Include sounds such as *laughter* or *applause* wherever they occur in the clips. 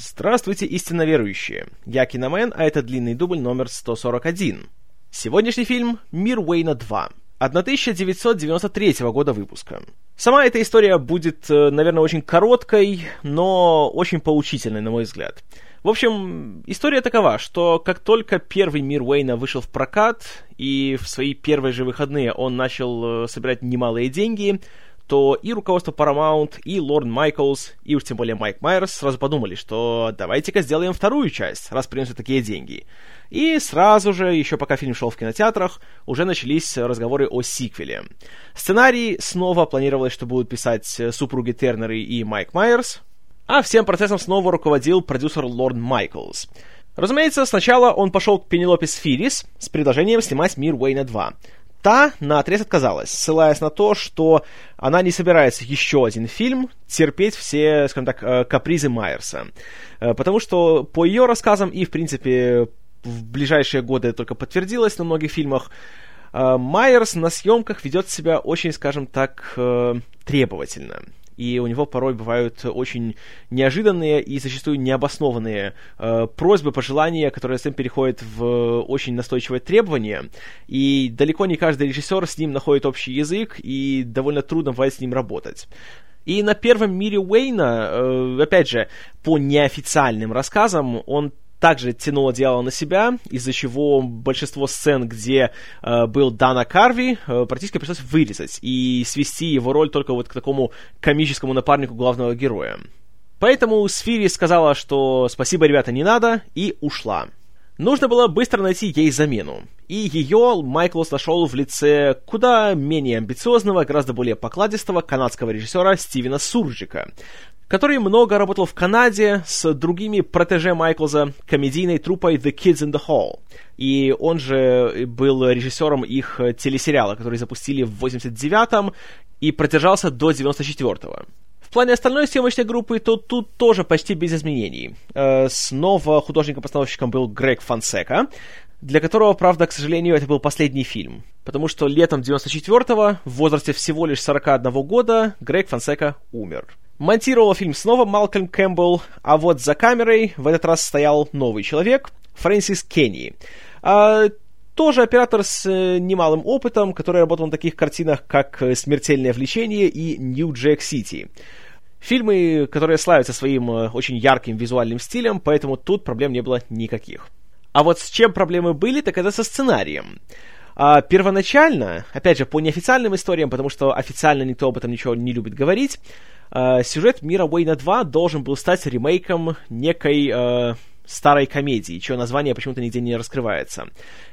Здравствуйте, истинно верующие! Я Киномен, а это длинный дубль номер 141. Сегодняшний фильм «Мир Уэйна 2». 1993 года выпуска. Сама эта история будет, э, наверное, очень короткой, но очень поучительной, на мой взгляд. В общем, история такова, что как только первый мир Уэйна вышел в прокат, и в свои первые же выходные он начал э, собирать немалые деньги, то и руководство Paramount, и Лорн Майклс, и уж тем более Майк Майерс сразу подумали, что давайте-ка сделаем вторую часть, раз принесут такие деньги. И сразу же, еще пока фильм шел в кинотеатрах, уже начались разговоры о сиквеле. Сценарий снова планировалось, что будут писать супруги Тернеры и Майк Майерс, а всем процессом снова руководил продюсер Лорн Майклс. Разумеется, сначала он пошел к Пенелопе Сфирис с предложением снимать «Мир Уэйна 2», Та на отрез отказалась, ссылаясь на то, что она не собирается еще один фильм терпеть все, скажем так, э, капризы Майерса. Э, потому что по ее рассказам и, в принципе, в ближайшие годы только подтвердилось на многих фильмах, э, Майерс на съемках ведет себя очень, скажем так, требовательно и у него порой бывают очень неожиданные и зачастую необоснованные э, просьбы, пожелания, которые затем переходят в очень настойчивое требование, и далеко не каждый режиссер с ним находит общий язык, и довольно трудно бывает с ним работать. И на первом мире Уэйна, э, опять же, по неофициальным рассказам, он также тянул одеяло на себя, из-за чего большинство сцен, где э, был Дана Карви, э, практически пришлось вырезать и свести его роль только вот к такому комическому напарнику главного героя. Поэтому Сфири сказала, что спасибо, ребята, не надо, и ушла. Нужно было быстро найти ей замену. И ее Майклс нашел в лице куда менее амбициозного, гораздо более покладистого канадского режиссера Стивена Сурджика, который много работал в Канаде с другими протеже Майклза, комедийной труппой The Kids in the Hall. И он же был режиссером их телесериала, который запустили в 89-м и продержался до 94-го. В плане остальной съемочной группы, то тут тоже почти без изменений. Э, снова художником-постановщиком был Грег Фансека, для которого, правда, к сожалению, это был последний фильм. Потому что летом 94-го, в возрасте всего лишь 41 года, Грег Фансека умер. Монтировал фильм снова Малкольм Кэмпбелл, а вот за камерой в этот раз стоял новый человек, Фрэнсис Кенни. А, тоже оператор с э, немалым опытом, который работал на таких картинах, как «Смертельное влечение» и «Нью Джек Сити». Фильмы, которые славятся своим э, очень ярким визуальным стилем, поэтому тут проблем не было никаких. А вот с чем проблемы были, так это со сценарием. А, первоначально, опять же, по неофициальным историям, потому что официально никто об этом ничего не любит говорить, э, сюжет Мира Уэйна 2 должен был стать ремейком некой э, старой комедии, чье название почему-то нигде не раскрывается.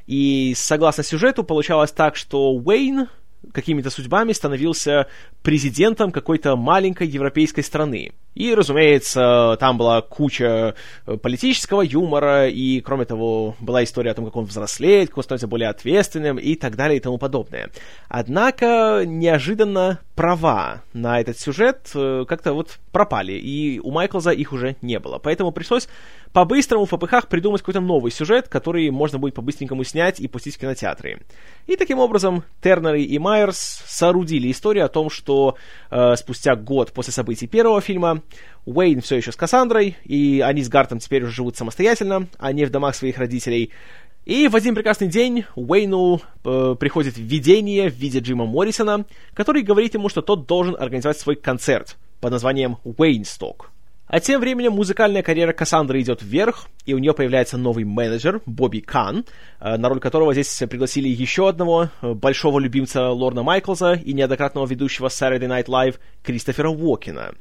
И согласно сюжету получалось так, что Уэйн какими-то судьбами становился президентом какой-то маленькой европейской страны. И, разумеется, там была куча э, политического юмора, и, кроме того, была история о том, как он взрослеет, как он становится более ответственным и так далее и тому подобное. Однако, неожиданно права на этот сюжет э, как-то вот пропали, и у Майклза их уже не было. Поэтому пришлось по-быстрому в попыхах придумать какой-то новый сюжет, который можно будет по-быстренькому снять и пустить в кинотеатры. И таким образом Тернер и Майерс соорудили историю о том, что э, спустя год после событий первого фильма Уэйн все еще с Кассандрой, и они с Гартом теперь уже живут самостоятельно, а не в домах своих родителей. И в один прекрасный день Уэйну э, приходит видение в виде Джима Моррисона, который говорит ему, что тот должен организовать свой концерт под названием Уэйнсток. А тем временем музыкальная карьера Кассандры идет вверх, и у нее появляется новый менеджер, Бобби Кан, э, на роль которого здесь пригласили еще одного э, большого любимца Лорна Майклза и неоднократного ведущего Saturday Night Live Кристофера Уокена.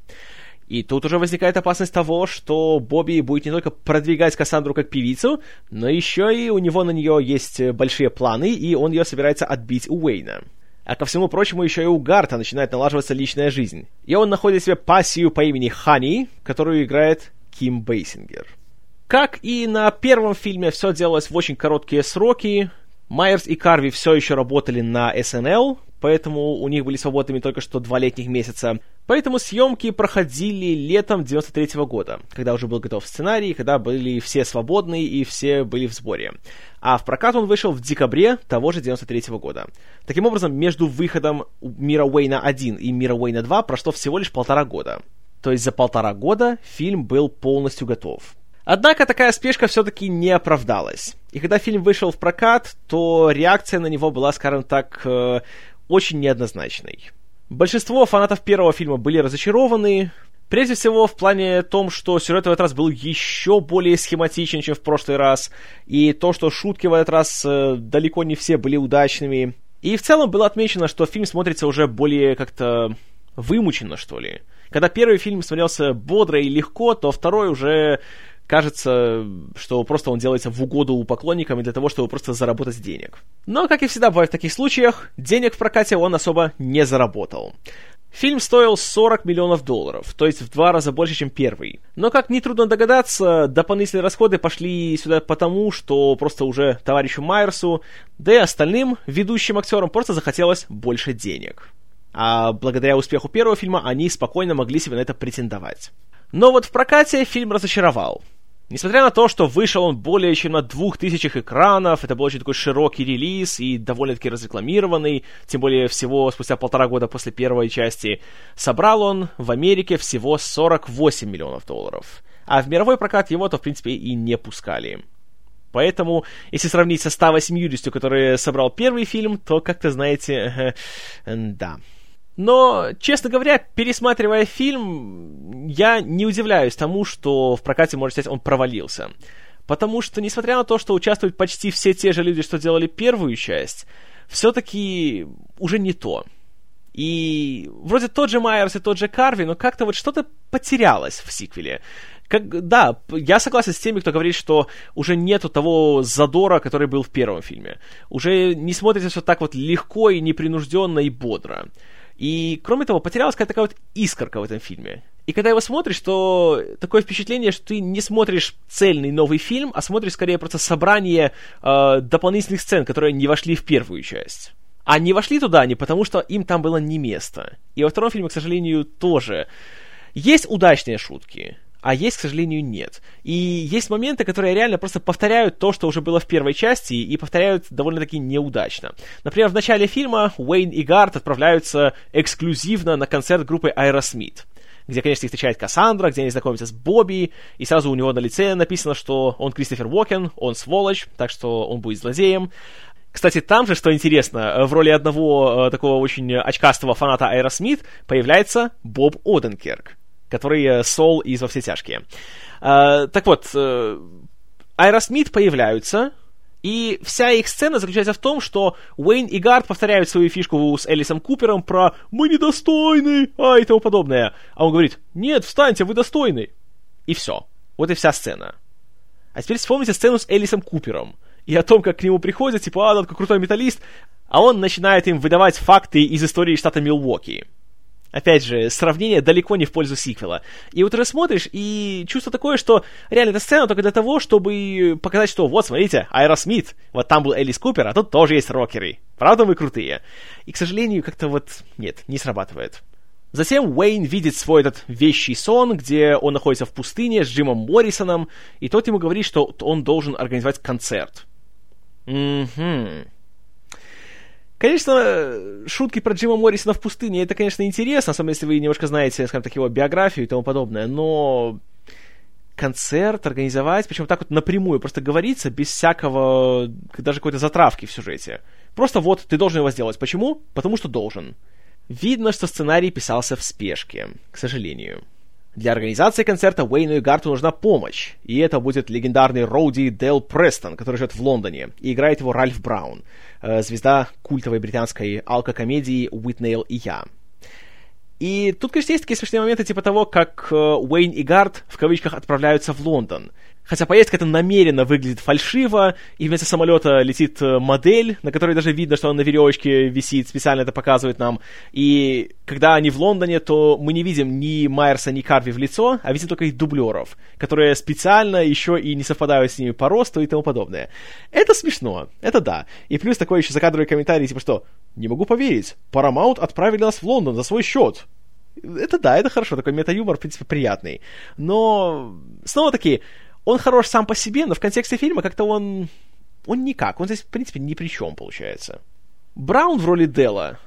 И тут уже возникает опасность того, что Бобби будет не только продвигать Кассандру как певицу, но еще и у него на нее есть большие планы, и он ее собирается отбить у Уэйна. А ко всему прочему, еще и у Гарта начинает налаживаться личная жизнь. И он находит себе пассию по имени Хани, которую играет Ким Бейсингер. Как и на первом фильме, все делалось в очень короткие сроки. Майерс и Карви все еще работали на SNL, поэтому у них были свободными только что два летних месяца. Поэтому съемки проходили летом 93 -го года, когда уже был готов сценарий, когда были все свободны и все были в сборе. А в прокат он вышел в декабре того же 93 -го года. Таким образом, между выходом Мира Уэйна 1 и Мира Уэйна 2 прошло всего лишь полтора года. То есть за полтора года фильм был полностью готов. Однако такая спешка все-таки не оправдалась. И когда фильм вышел в прокат, то реакция на него была, скажем так, э, очень неоднозначной. Большинство фанатов первого фильма были разочарованы, Прежде всего, в плане том, что сюжет в этот раз был еще более схематичен, чем в прошлый раз, и то, что шутки в этот раз э, далеко не все были удачными. И в целом было отмечено, что фильм смотрится уже более как-то вымученно, что ли. Когда первый фильм смотрелся бодро и легко, то второй уже кажется, что просто он делается в угоду поклонникам и для того, чтобы просто заработать денег. Но, как и всегда бывает в таких случаях, денег в прокате он особо не заработал. Фильм стоил 40 миллионов долларов, то есть в два раза больше, чем первый. Но, как нетрудно догадаться, дополнительные расходы пошли сюда потому, что просто уже товарищу Майерсу, да и остальным ведущим актерам просто захотелось больше денег. А благодаря успеху первого фильма они спокойно могли себе на это претендовать. Но вот в прокате фильм разочаровал. Несмотря на то, что вышел он более чем на двух тысячах экранов, это был очень такой широкий релиз и довольно-таки разрекламированный, тем более всего спустя полтора года после первой части, собрал он в Америке всего 48 миллионов долларов. А в мировой прокат его-то, в принципе, и не пускали. Поэтому, если сравнить со 180, которые собрал первый фильм, то, как-то, знаете, *laughs* да, но, честно говоря, пересматривая фильм, я не удивляюсь тому, что в прокате, можно сказать, он провалился. Потому что, несмотря на то, что участвуют почти все те же люди, что делали первую часть, все-таки уже не то. И вроде тот же Майерс и тот же Карви, но как-то вот что-то потерялось в сиквеле. Как, да, я согласен с теми, кто говорит, что уже нету того задора, который был в первом фильме. Уже не смотрится все так вот легко и непринужденно и бодро. И, кроме того, потерялась какая-то такая вот искорка в этом фильме. И когда его смотришь, то такое впечатление, что ты не смотришь цельный новый фильм, а смотришь скорее просто собрание э, дополнительных сцен, которые не вошли в первую часть. А не вошли туда они, потому что им там было не место. И во втором фильме, к сожалению, тоже. Есть удачные шутки, а есть, к сожалению, нет. И есть моменты, которые реально просто повторяют то, что уже было в первой части, и повторяют довольно-таки неудачно. Например, в начале фильма Уэйн и Гарт отправляются эксклюзивно на концерт группы Aerosmith где, конечно, их встречает Кассандра, где они знакомятся с Бобби, и сразу у него на лице написано, что он Кристофер Уокен, он сволочь, так что он будет злодеем. Кстати, там же, что интересно, в роли одного э, такого очень очкастого фаната Aerosmith появляется Боб Оденкерк который э, Сол из «Во все тяжкие». А, так вот, э, Аэросмит появляются, и вся их сцена заключается в том, что Уэйн и Гарт повторяют свою фишку с Элисом Купером про «Мы недостойны!» а и тому подобное. А он говорит «Нет, встаньте, вы достойны!» И все. Вот и вся сцена. А теперь вспомните сцену с Элисом Купером и о том, как к нему приходят, типа, а, он какой крутой металлист, а он начинает им выдавать факты из истории штата Милуоки. Опять же, сравнение далеко не в пользу сиквела. И вот ты смотришь, и чувство такое, что реально эта сцена только для того, чтобы показать, что вот, смотрите, Аэросмит, вот там был Элис Купер, а тут тоже есть рокеры. Правда, мы крутые. И, к сожалению, как-то вот, нет, не срабатывает. Затем Уэйн видит свой этот вещий сон, где он находится в пустыне с Джимом Моррисоном, и тот ему говорит, что он должен организовать концерт. Угу. Конечно, шутки про Джима Моррисона в пустыне, это, конечно, интересно, особенно если вы немножко знаете, скажем так, его биографию и тому подобное, но концерт организовать, причем так вот напрямую, просто говорится, без всякого, даже какой-то затравки в сюжете. Просто вот, ты должен его сделать. Почему? Потому что должен. Видно, что сценарий писался в спешке, к сожалению. Для организации концерта Уэйну и Гарту нужна помощь, и это будет легендарный Роуди Дэл Престон, который живет в Лондоне, и играет его Ральф Браун, э, звезда культовой британской алкокомедии «Уитнейл и я». И тут, конечно, есть такие смешные моменты, типа того, как э, Уэйн и Гарт в кавычках отправляются в Лондон – Хотя поездка это намеренно выглядит фальшиво, и вместо самолета летит э, модель, на которой даже видно, что он на веревочке висит, специально это показывает нам. И когда они в Лондоне, то мы не видим ни Майерса, ни Карви в лицо, а видим только их дублеров, которые специально еще и не совпадают с ними по росту и тому подобное. Это смешно, это да. И плюс такой еще закадровый комментарий, типа что, не могу поверить, Paramount отправили нас в Лондон за свой счет. Это да, это хорошо, такой мета-юмор, в принципе, приятный. Но, снова-таки, он хорош сам по себе, но в контексте фильма как-то он... Он никак. Он здесь, в принципе, ни при чем, получается. Браун в роли Дела.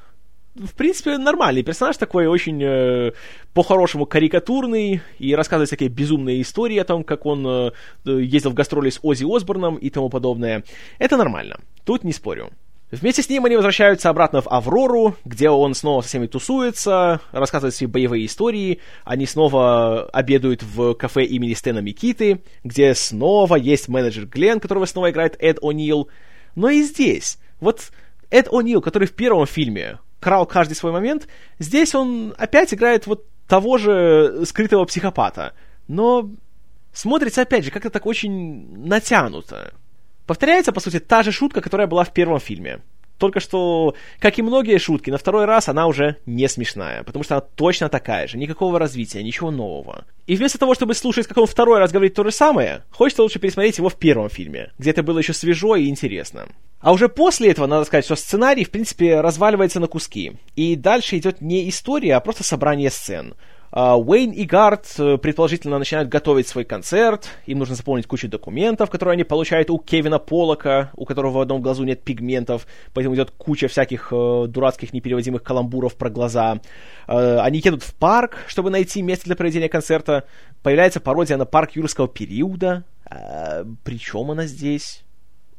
в принципе, нормальный персонаж такой, очень э, по-хорошему карикатурный, и рассказывает всякие безумные истории о том, как он э, ездил в гастроли с Ози Осборном и тому подобное. Это нормально, тут не спорю. Вместе с ним они возвращаются обратно в Аврору, где он снова со всеми тусуется, рассказывает свои боевые истории. Они снова обедают в кафе имени Стэна Микиты, где снова есть менеджер Глен, которого снова играет Эд О'Нил. Но и здесь, вот Эд О'Нил, который в первом фильме крал каждый свой момент, здесь он опять играет вот того же скрытого психопата. Но смотрится, опять же, как-то так очень натянуто. Повторяется, по сути, та же шутка, которая была в первом фильме. Только что, как и многие шутки, на второй раз она уже не смешная, потому что она точно такая же, никакого развития, ничего нового. И вместо того, чтобы слушать, как он второй раз говорит то же самое, хочется лучше пересмотреть его в первом фильме, где это было еще свежо и интересно. А уже после этого, надо сказать, что сценарий, в принципе, разваливается на куски. И дальше идет не история, а просто собрание сцен. А, Уэйн и Гард э, предположительно начинают готовить свой концерт, им нужно заполнить кучу документов, которые они получают у Кевина Полока, у которого в одном глазу нет пигментов, поэтому идет куча всяких э, дурацких непереводимых каламбуров про глаза. Э, они едут в парк, чтобы найти место для проведения концерта. Появляется пародия на парк юрского периода. Э, причем она здесь?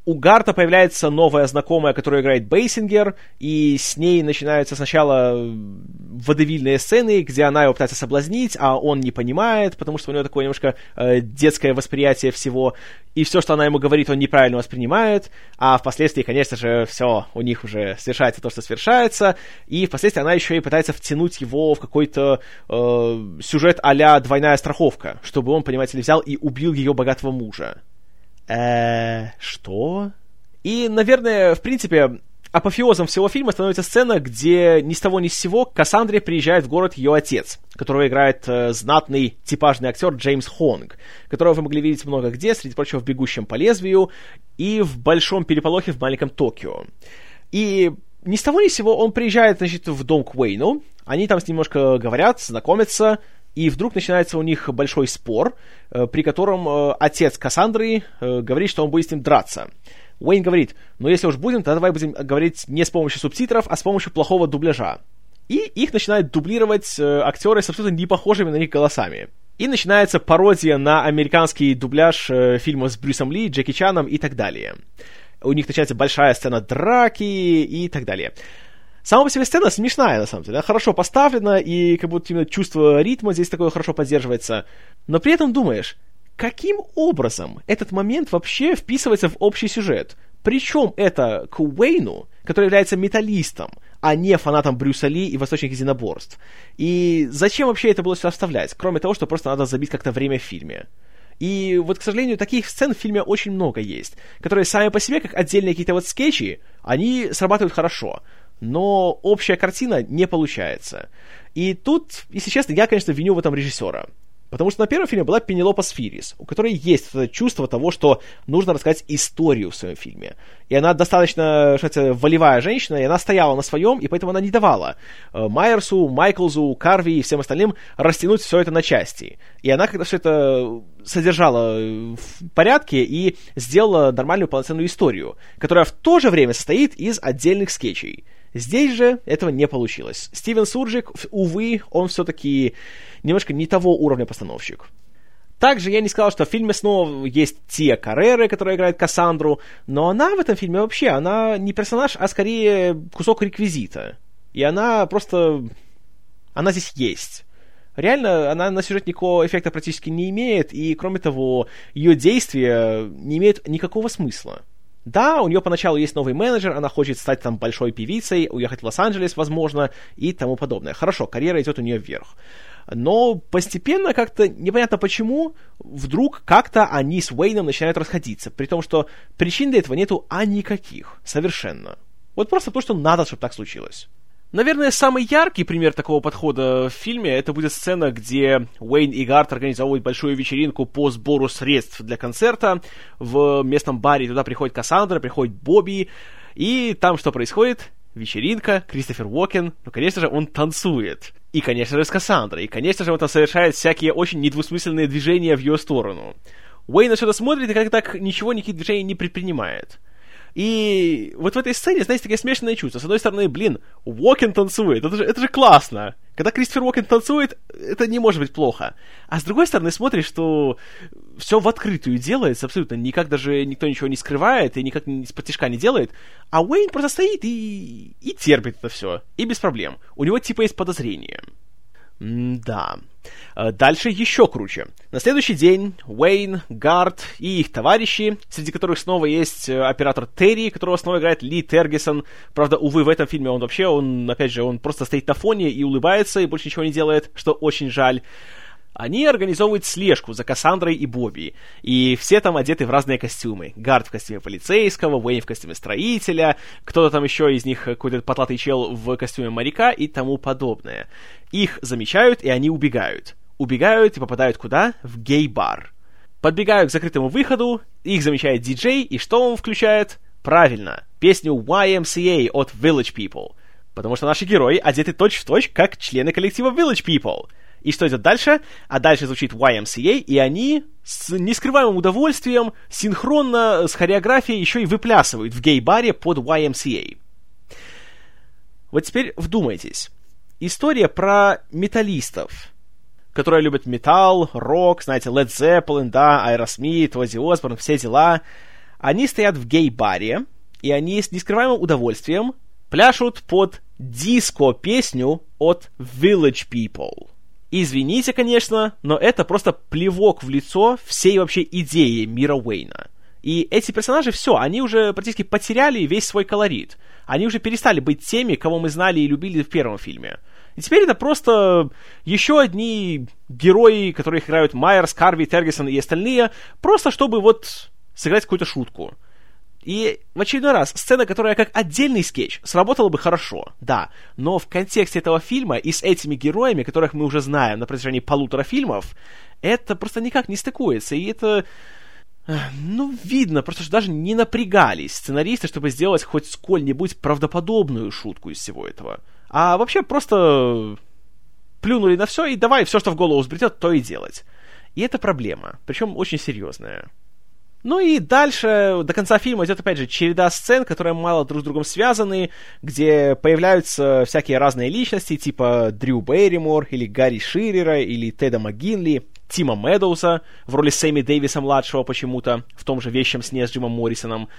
У Гарта появляется новая знакомая, которая играет Бейсингер, и с ней начинаются сначала водевильные сцены, где она его пытается соблазнить, а он не понимает, потому что у него такое немножко э, детское восприятие всего, и все, что она ему говорит, он неправильно воспринимает, а впоследствии, конечно же, все, у них уже совершается то, что совершается, и впоследствии она еще и пытается втянуть его в какой-то э, сюжет а двойная страховка, чтобы он, понимаете ли, взял и убил ее богатого мужа э что? И, наверное, в принципе, апофеозом всего фильма становится сцена, где ни с того ни с сего к Кассандре приезжает в город ее отец, которого играет э, знатный типажный актер Джеймс Хонг, которого вы могли видеть много где, среди прочего в «Бегущем по лезвию» и в «Большом переполохе в маленьком Токио». И ни с того ни с сего он приезжает, значит, в дом к Уэйну, они там с ним немножко говорят, знакомятся, и вдруг начинается у них большой спор, э, при котором э, отец Кассандры э, говорит, что он будет с ним драться. Уэйн говорит, ну если уж будем, то давай будем говорить не с помощью субтитров, а с помощью плохого дубляжа. И их начинают дублировать актеры с абсолютно не похожими на них голосами. И начинается пародия на американский дубляж фильма с Брюсом Ли, Джеки Чаном и так далее. У них начинается большая сцена драки и так далее. Сама по себе сцена смешная, на самом деле. Она хорошо поставлена, и как будто именно чувство ритма здесь такое хорошо поддерживается. Но при этом думаешь, каким образом этот момент вообще вписывается в общий сюжет? Причем это к Уэйну, который является металлистом, а не фанатом Брюса Ли и восточных единоборств. И зачем вообще это было сюда вставлять, кроме того, что просто надо забить как-то время в фильме? И вот, к сожалению, таких сцен в фильме очень много есть, которые сами по себе, как отдельные какие-то вот скетчи, они срабатывают хорошо но общая картина не получается. И тут, если честно, я, конечно, виню в этом режиссера. Потому что на первом фильме была Пенелопа Сфирис, у которой есть это чувство того, что нужно рассказать историю в своем фильме. И она достаточно, это, волевая женщина, и она стояла на своем, и поэтому она не давала э, Майерсу, Майклзу, Карви и всем остальным растянуть все это на части. И она когда все это содержала в порядке и сделала нормальную полноценную историю, которая в то же время состоит из отдельных скетчей. Здесь же этого не получилось. Стивен Сурджик, увы, он все-таки немножко не того уровня постановщик. Также я не сказал, что в фильме снова есть Тия Карреры, которая играет Кассандру, но она в этом фильме вообще, она не персонаж, а скорее кусок реквизита. И она просто... Она здесь есть. Реально, она на сюжет никакого эффекта практически не имеет, и, кроме того, ее действия не имеют никакого смысла. Да, у нее поначалу есть новый менеджер, она хочет стать там большой певицей, уехать в Лос-Анджелес, возможно, и тому подобное. Хорошо, карьера идет у нее вверх. Но постепенно как-то, непонятно почему, вдруг как-то они с Уэйном начинают расходиться, при том, что причин для этого нету а никаких, совершенно. Вот просто то, что надо, чтобы так случилось. Наверное, самый яркий пример такого подхода в фильме это будет сцена, где Уэйн и Гарт организовывают большую вечеринку по сбору средств для концерта. В местном баре туда приходит Кассандра, приходит Бобби, и там что происходит? Вечеринка, Кристофер Уокен, ну, конечно же, он танцует. И, конечно же, с Кассандрой. И, конечно же, он там совершает всякие очень недвусмысленные движения в ее сторону. Уэйн на что-то смотрит и как так ничего, никаких движений не предпринимает. И вот в этой сцене, знаете, такие смешанные чувства. С одной стороны, блин, Уокен танцует, это же, это же классно. Когда Кристофер Уокен танцует, это не может быть плохо. А с другой стороны, смотришь, что все в открытую делается, абсолютно никак даже никто ничего не скрывает и никак из-под тяжка не делает. А Уэйн просто стоит и, и терпит это все. И без проблем. У него типа есть подозрения. Да. Э, дальше еще круче. На следующий день Уэйн, Гард и их товарищи, среди которых снова есть э, оператор Терри, которого снова играет Ли Тергисон. Правда, увы, в этом фильме он вообще, он, опять же, он просто стоит на фоне и улыбается, и больше ничего не делает, что очень жаль. Они организовывают слежку за Кассандрой и Бобби, и все там одеты в разные костюмы. Гард в костюме полицейского, Уэйн в костюме строителя, кто-то там еще из них, какой-то потлатый чел в костюме моряка и тому подобное. Их замечают, и они убегают. Убегают и попадают куда? В гей-бар. Подбегают к закрытому выходу, их замечает диджей, и что он включает? Правильно, песню YMCA от Village People. Потому что наши герои одеты точь-в-точь, точь, как члены коллектива Village People. И что идет дальше? А дальше звучит YMCA, и они с нескрываемым удовольствием синхронно с хореографией еще и выплясывают в гей-баре под YMCA. Вот теперь вдумайтесь. История про металлистов, которые любят металл, рок, знаете, Led Zeppelin, да, Aerosmith, Ozzy Osbourne, все дела. Они стоят в гей-баре, и они с нескрываемым удовольствием пляшут под диско-песню от Village People. Извините, конечно, но это просто плевок в лицо всей вообще идеи мира Уэйна. И эти персонажи, все, они уже практически потеряли весь свой колорит. Они уже перестали быть теми, кого мы знали и любили в первом фильме. И теперь это просто еще одни герои, которые играют Майерс, Карви, Тергисон и остальные, просто чтобы вот сыграть какую-то шутку. И в очередной раз, сцена, которая как отдельный скетч, сработала бы хорошо, да, но в контексте этого фильма и с этими героями, которых мы уже знаем на протяжении полутора фильмов, это просто никак не стыкуется, и это... Ну, видно, просто что даже не напрягались сценаристы, чтобы сделать хоть сколь-нибудь правдоподобную шутку из всего этого. А вообще просто плюнули на все и давай все, что в голову взбретет, то и делать. И это проблема, причем очень серьезная. Ну и дальше, до конца фильма идет, опять же, череда сцен, которые мало друг с другом связаны, где появляются всякие разные личности, типа Дрю Берримор, или Гарри Ширера, или Теда МcГинли, Тима Медоуса в роли Сэмми Дэвиса-младшего почему-то, в том же «Вещем сне» с Джимом Моррисоном.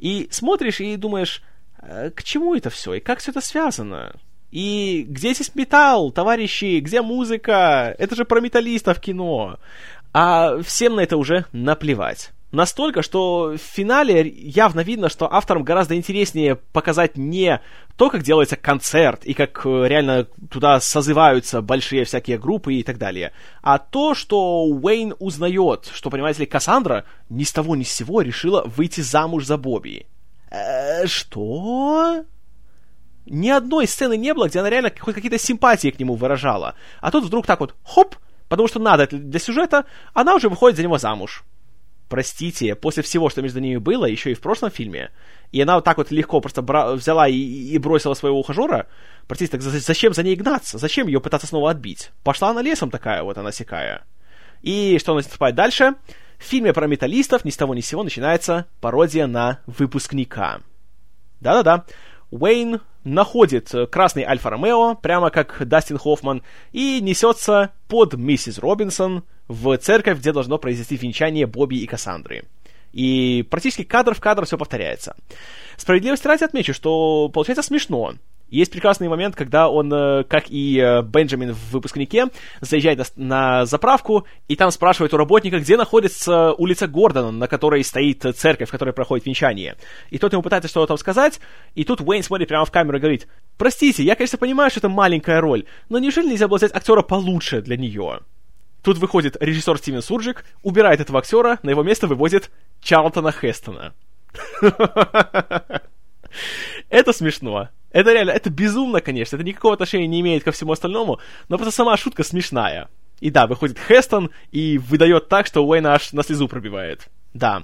И смотришь и думаешь, «Э, к чему это все, и как все это связано? И где здесь металл, товарищи, где музыка? Это же про металлистов кино. А всем на это уже наплевать. Настолько, что в финале явно видно, что авторам гораздо интереснее показать не то, как делается концерт и как э, реально туда созываются большие всякие группы и так далее, а то, что Уэйн узнает, что, понимаете ли, Кассандра ни с того ни с сего решила выйти замуж за Бобби. Э, что? Ни одной сцены не было, где она реально хоть какие-то симпатии к нему выражала. А тут вдруг так вот, хоп, потому что надо для сюжета, она уже выходит за него замуж простите, после всего, что между ними было, еще и в прошлом фильме, и она вот так вот легко просто бра- взяла и, и бросила своего ухажера, простите, так зачем за ней гнаться? Зачем ее пытаться снова отбить? Пошла она лесом такая вот, она сякая. И что наступает дальше? В фильме про металлистов ни с того ни с сего начинается пародия на выпускника. Да-да-да. Уэйн находит красный Альфа-Ромео, прямо как Дастин Хоффман, и несется под миссис Робинсон в церковь, где должно произойти венчание Бобби и Кассандры. И практически кадр в кадр все повторяется. Справедливости ради отмечу, что получается смешно. Есть прекрасный момент, когда он, э, как и э, Бенджамин в выпускнике, заезжает на заправку, и там спрашивает у работника, где находится улица Гордона, на которой стоит церковь, в которой проходит венчание. И тот ему пытается что-то там сказать, и тут Уэйн смотрит прямо в камеру и говорит, «Простите, я, конечно, понимаю, что это маленькая роль, но неужели нельзя было взять актера получше для нее?» Тут выходит режиссер Стивен Сурджик, убирает этого актера, на его место выводит Чарлтона Хестона. *laughs* Это смешно. Это реально, это безумно, конечно. Это никакого отношения не имеет ко всему остальному, но просто сама шутка смешная. И да, выходит Хестон и выдает так, что Уэйна аж на слезу пробивает. Да.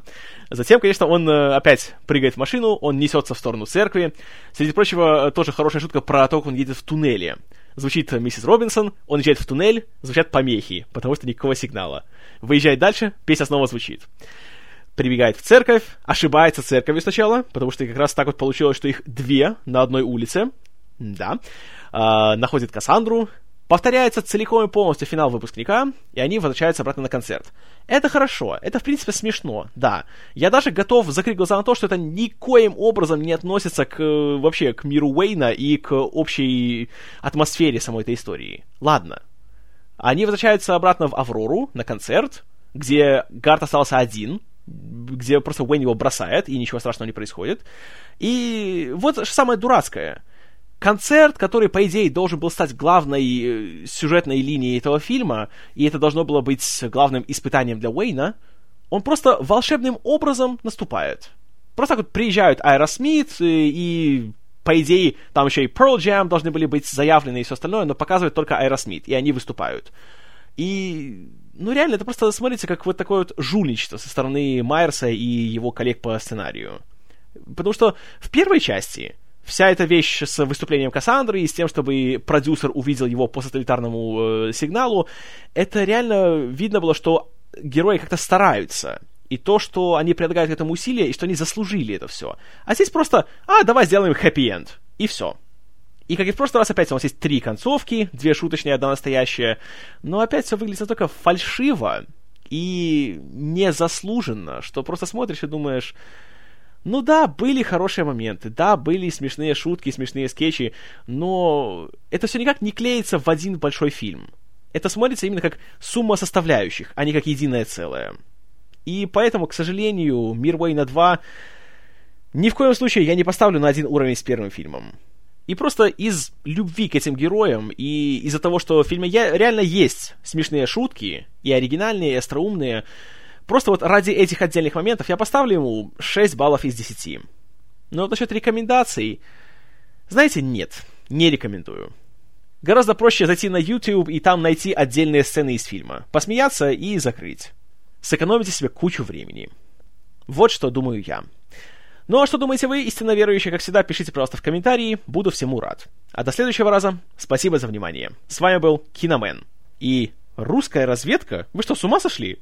Затем, конечно, он э, опять прыгает в машину, он несется в сторону церкви. Среди прочего, э, тоже хорошая шутка про то, как он едет в туннеле. Звучит миссис Робинсон, он езжает в туннель, звучат помехи, потому что никакого сигнала. Выезжает дальше, песня снова звучит. прибегает в церковь, ошибается церковью сначала, потому что как раз так вот получилось, что их две на одной улице. Да. А, находит Кассандру, Повторяется целиком и полностью финал выпускника, и они возвращаются обратно на концерт. Это хорошо, это в принципе смешно, да. Я даже готов закрыть глаза на то, что это никоим образом не относится к вообще к миру Уэйна и к общей атмосфере самой этой истории. Ладно. Они возвращаются обратно в Аврору на концерт, где Гарт остался один, где просто Уэйн его бросает, и ничего страшного не происходит. И вот самое дурацкое — концерт, который, по идее, должен был стать главной э, сюжетной линией этого фильма, и это должно было быть главным испытанием для Уэйна, он просто волшебным образом наступает. Просто так вот приезжают Аэросмит, и, э, и по идее, там еще и Pearl Jam должны были быть заявлены и все остальное, но показывают только Аэросмит, и они выступают. И, ну реально, это просто смотрится как вот такое вот жульничество со стороны Майерса и его коллег по сценарию. Потому что в первой части вся эта вещь с выступлением Кассандры и с тем, чтобы продюсер увидел его по сателлитарному э, сигналу, это реально видно было, что герои как-то стараются. И то, что они предлагают этому усилия, и что они заслужили это все. А здесь просто, а, давай сделаем хэппи-энд. И все. И как и в прошлый раз, опять у нас есть три концовки, две шуточные, одна настоящая. Но опять все выглядит настолько фальшиво и незаслуженно, что просто смотришь и думаешь, ну да, были хорошие моменты, да, были смешные шутки, смешные скетчи, но это все никак не клеится в один большой фильм. Это смотрится именно как сумма составляющих, а не как единое целое. И поэтому, к сожалению, «Мир Уэйна 2» ни в коем случае я не поставлю на один уровень с первым фильмом. И просто из любви к этим героям и из-за того, что в фильме реально есть смешные шутки, и оригинальные, и остроумные, Просто вот ради этих отдельных моментов я поставлю ему 6 баллов из 10. Но вот насчет рекомендаций... Знаете, нет, не рекомендую. Гораздо проще зайти на YouTube и там найти отдельные сцены из фильма, посмеяться и закрыть. Сэкономите себе кучу времени. Вот что думаю я. Ну а что думаете вы, истинно верующие, как всегда, пишите, пожалуйста, в комментарии, буду всему рад. А до следующего раза, спасибо за внимание. С вами был Киномен. И русская разведка? Вы что, с ума сошли?